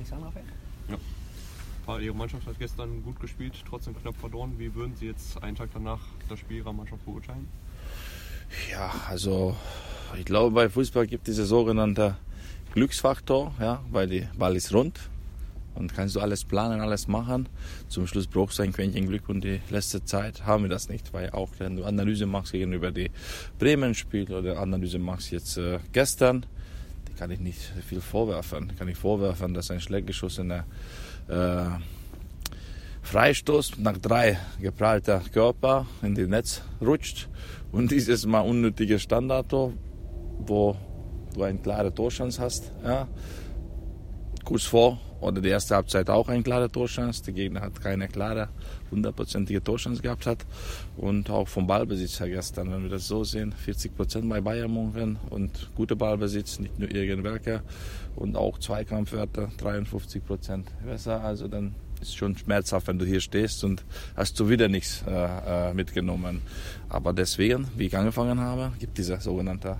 Nichts anderes. Ja. Ihre Mannschaft hat gestern gut gespielt, trotzdem knapp verloren. Wie würden Sie jetzt einen Tag danach das Spiel Ihrer Mannschaft beurteilen? Ja, also ich glaube, bei Fußball gibt es diese sogenannte Glücksfaktor, ja, weil der Ball ist rund und kannst du alles planen, alles machen. Zum Schluss brauchst du ein Quäntchen Glück und die letzte Zeit haben wir das nicht, weil auch wenn du Analyse machst gegenüber die Bremen-Spiel oder Analyse machst jetzt äh, gestern, die kann ich nicht viel vorwerfen. Kann ich vorwerfen, dass ein schlecht geschossener äh, Freistoß nach drei geprallter Körper in die Netz rutscht und dieses Mal unnötige Standard, wo du eine klare Torchance hast. Ja. Kurz vor oder die erste Halbzeit auch eine klare Torchance. Der Gegner hat keine klare, hundertprozentige Torchance gehabt hat. Und auch vom Ballbesitz her gestern, wenn wir das so sehen, 40 Prozent bei Bayern München und guter Ballbesitz, nicht nur irgendwelche. Und auch Zweikampfwerte, 53 Prozent besser. Also dann ist schon schmerzhaft, wenn du hier stehst und hast du wieder nichts äh, äh mitgenommen. Aber deswegen, wie ich angefangen habe, gibt dieser sogenannte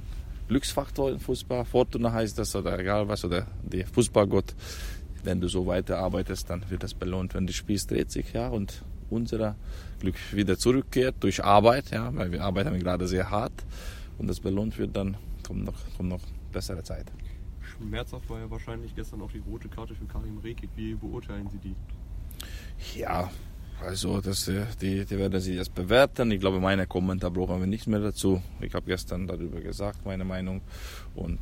Glücksfaktor im Fußball. Fortuna heißt das oder egal was, oder der Fußballgott. Wenn du so weiterarbeitest, dann wird das belohnt. Wenn das Spiel dreht sich, ja, und unser Glück wieder zurückkehrt durch Arbeit, ja, weil wir arbeiten gerade sehr hart und das belohnt wird, dann kommt noch, kommt noch bessere Zeit. Schmerzhaft war ja wahrscheinlich gestern auch die rote Karte für Karim Rekik. Wie beurteilen Sie die? Ja, also das, äh, die, die werden sich jetzt bewerten. Ich glaube, meine Kommentar brauchen wir nicht mehr dazu. Ich habe gestern darüber gesagt, meine Meinung. Und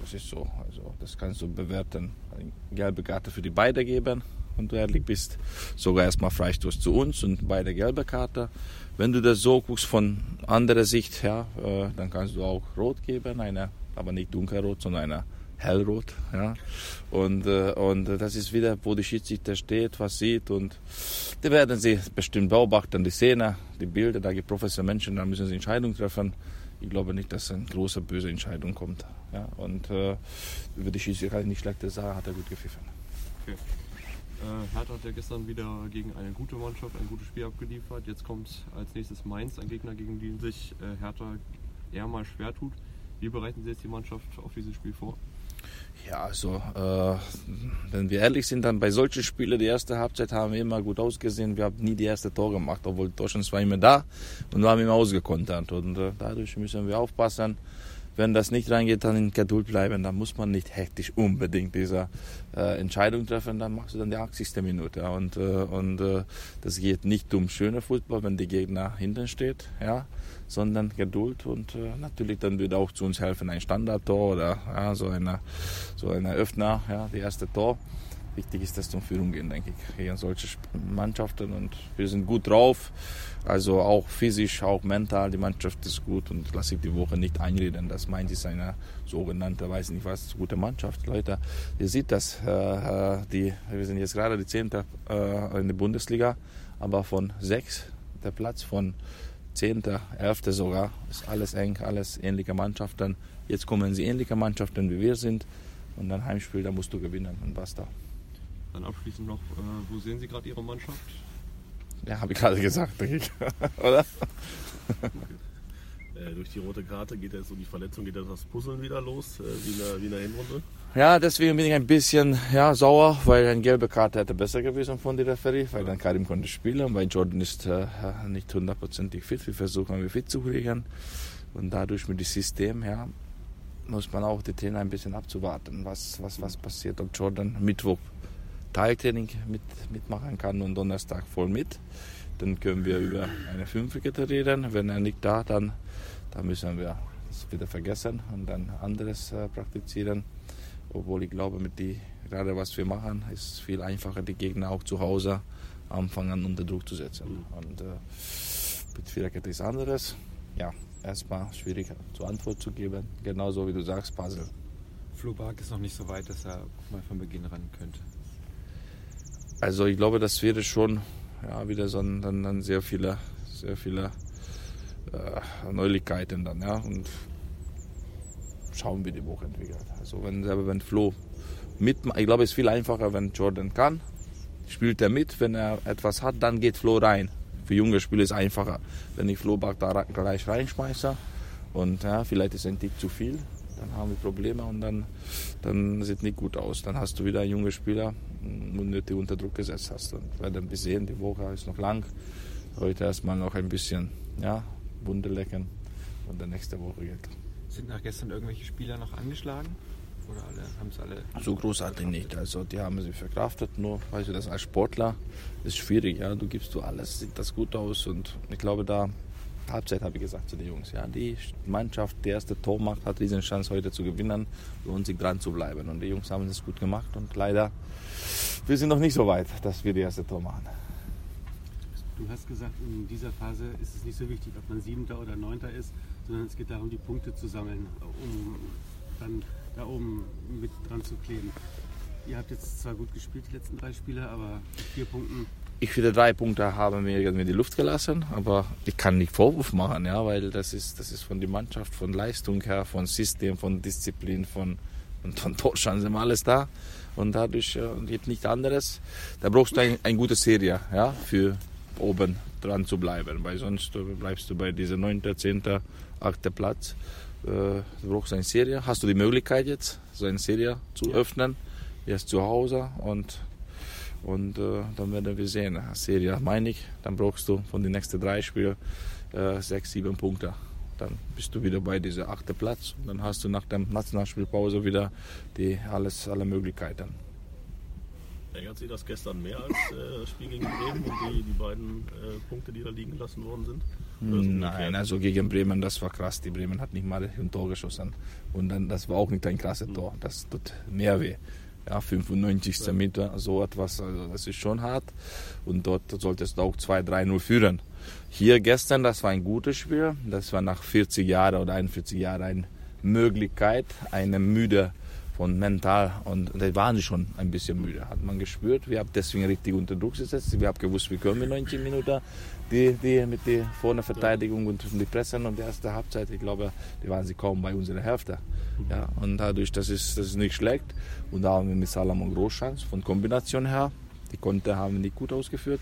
das ist so. Also das kannst du bewerten. Eine gelbe Karte für die beide geben, wenn du ehrlich bist. Sogar erstmal Freistoß zu uns und beide gelbe Karte. Wenn du das so guckst von anderer Sicht, ja, äh, dann kannst du auch rot geben, eine, aber nicht dunkelrot, sondern eine hellrot. Ja. Und, äh, und das ist wieder, wo die Schiedsrichter steht, was sieht. Und die werden sie bestimmt beobachten, die Szene, die Bilder. Da gibt professionelle Menschen, da müssen sie Entscheidungen treffen. Ich glaube nicht, dass eine große, böse Entscheidung kommt. Ja. Und äh, über die Schiedsrichter nicht schlechte Sache hat er gut gepfiffen. Okay. Äh, Hertha hat ja gestern wieder gegen eine gute Mannschaft ein gutes Spiel abgeliefert. Jetzt kommt als nächstes Mainz, ein Gegner, gegen den sich äh, Hertha eher mal schwer tut. Wie bereiten Sie jetzt die Mannschaft auf dieses Spiel vor? Ja, also, äh, wenn wir ehrlich sind, dann bei solchen Spielen, die erste Halbzeit haben wir immer gut ausgesehen. Wir haben nie die erste Tor gemacht, obwohl Deutschland war immer da und wir haben immer ausgekontert. Und äh, dadurch müssen wir aufpassen. Wenn das nicht reingeht, dann in Geduld bleiben. Dann muss man nicht hektisch unbedingt diese äh, Entscheidung treffen. Dann machst du dann die 80. Minute. Ja. Und, äh, und äh, das geht nicht um schöner Fußball, wenn der Gegner hinten steht. Ja sondern Geduld und äh, natürlich dann wird auch zu uns helfen ein Standardtor oder ja, so eine so ein Öffner, ja, die erste Tor. Wichtig ist, dass zum Führung gehen, denke ich, gegen solche Mannschaften und wir sind gut drauf, also auch physisch, auch mental, die Mannschaft ist gut und lasse ich die Woche nicht einreden, das meint ist eine sogenannte, weiß nicht was, gute Mannschaft, Leute. Ihr seht das, äh, äh die, wir sind jetzt gerade die zehnte äh, in der Bundesliga, aber von sechs der Platz von 10., 11. sogar. Ist alles eng, alles ähnliche Mannschaften. Jetzt kommen sie ähnliche Mannschaften wie wir sind. Und dann Heimspiel, da musst du gewinnen und basta. Dann abschließend noch, äh, wo sehen Sie gerade Ihre Mannschaft? Ja, habe ich gerade gesagt, denke ich. Oder? Okay. Äh, durch die rote Karte geht jetzt so die Verletzung, geht das Puzzeln wieder los, äh, wie, in der, wie in der Hinrunde? Ja, deswegen bin ich ein bisschen ja, sauer, weil eine gelbe Karte hätte besser gewesen von der Referee, weil dann Karim konnte spielen, weil Jordan ist äh, nicht hundertprozentig fit. Wir versuchen, ihn fit zu kriegen. Und dadurch mit dem System, ja, muss man auch die Trainer ein bisschen abzuwarten, was, was, was passiert, ob Jordan Mittwoch Teiltraining mit, mitmachen kann und Donnerstag voll mit. Dann können wir über eine Fünferkette reden. Wenn er nicht da, dann, dann müssen wir es wieder vergessen und dann anderes äh, praktizieren. Obwohl ich glaube, mit die, gerade was wir machen, ist viel einfacher, die Gegner auch zu Hause anfangen unter Druck zu setzen. Und äh, mit Viererkette ist anderes. Ja, erstmal schwierig zur Antwort zu geben. Genauso wie du sagst, Puzzle. Flo Bark ist noch nicht so weit, dass er mal von Beginn ran könnte. Also ich glaube, das wäre schon ja, wieder so ein, dann, dann sehr viele, sehr viele äh, Neuigkeiten dann, ja. Und schauen, wie die Woche entwickelt. Also wenn, wenn Flo mitmacht, ich glaube, es ist viel einfacher, wenn Jordan kann, spielt er mit. Wenn er etwas hat, dann geht Flo rein. Für junge Spieler ist es einfacher, wenn ich Flo da gleich reinschmeiße. Und ja, vielleicht ist ein Tick zu viel dann haben wir Probleme und dann, dann sieht nicht gut aus. Dann hast du wieder einen jungen Spieler, unnötig unter Druck gesetzt hast. Und werden wir sehen, die Woche ist noch lang. Heute erstmal noch ein bisschen ja, Wunde lecken und dann nächste Woche geht. Sind nach gestern irgendwelche Spieler noch angeschlagen? Oder alle, haben es alle? So großartig nicht. Also die haben sie verkraftet, nur weißt du, das als Sportler ist schwierig, ja. Du gibst du alles, sieht das gut aus und ich glaube da Halbzeit habe ich gesagt zu den Jungs, ja, die Mannschaft, die erste Tor macht, hat riesen Chance heute zu gewinnen und sich dran zu bleiben. Und die Jungs haben es gut gemacht und leider, wir sind noch nicht so weit, dass wir die erste Tor machen. Du hast gesagt, in dieser Phase ist es nicht so wichtig, ob man Siebter oder Neunter ist, sondern es geht darum, die Punkte zu sammeln, um dann da oben mit dran zu kleben. Ihr habt jetzt zwar gut gespielt, die letzten drei Spiele, aber vier Punkten. Ich finde, drei Punkte haben wir irgendwie die Luft gelassen, aber ich kann nicht Vorwurf machen, ja, weil das ist, das ist von der Mannschaft, von Leistung her, von System, von Disziplin, von, von, von Torchancen, alles da. Und dadurch äh, geht nichts anderes. Da brauchst du eine ein gute Serie, ja, für oben dran zu bleiben, weil sonst äh, bleibst du bei dieser 9., 10., 8. Platz. Äh, du brauchst eine Serie. Hast du die Möglichkeit jetzt, so eine Serie zu öffnen? Erst zu Hause und, und äh, dann werden wir sehen. Serie meine ich, dann brauchst du von den nächsten drei Spielen äh, sechs, sieben Punkte. Dann bist du wieder bei diesem achten Platz und dann hast du nach der Nationalspielpause wieder die, alles, alle Möglichkeiten. Ärgert Sie das gestern mehr als äh, das Spiel gegen Bremen und die, die beiden äh, Punkte, die da liegen gelassen worden sind? Nein, also gegen Bremen, das war krass. Die Bremen hat nicht mal ein Tor geschossen. Und dann, das war auch nicht ein krasses Tor. Das tut mehr weh. Ja, 95. Meter, so etwas, also das ist schon hart. Und dort solltest du auch 2-3-0 führen. Hier gestern, das war ein gutes Spiel. Das war nach 40 Jahren oder 41 Jahren eine Möglichkeit, eine müde von mental. Und da waren sie schon ein bisschen müde, hat man gespürt. Wir haben deswegen richtig unter Druck gesetzt. Wir haben gewusst, wir können mit 90 Minuten die, die mit der vorne Verteidigung und die Pressen und die erste Halbzeit, ich glaube, die waren sie kaum bei unserer Hälfte. Ja, und dadurch, das ist, das ist nicht schlecht. Und da haben wir mit Salomon Großchance von Kombination her. Die Konter haben wir nicht gut ausgeführt.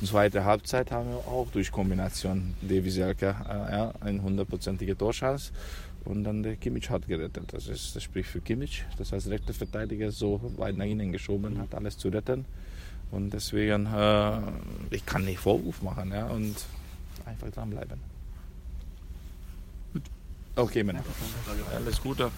Und zweite Halbzeit haben wir auch durch Kombination Devi Selke äh, ja, eine hundertprozentige Torchance. Und dann der Kimmich hat gerettet. Das, ist, das spricht für Kimmich. Das heißt, rechter Verteidiger so weit nach innen geschoben, hat alles zu retten. Und deswegen, äh, ich kann nicht Vorwurf machen ja, und einfach dranbleiben. Okay, Männer. Alles Gute.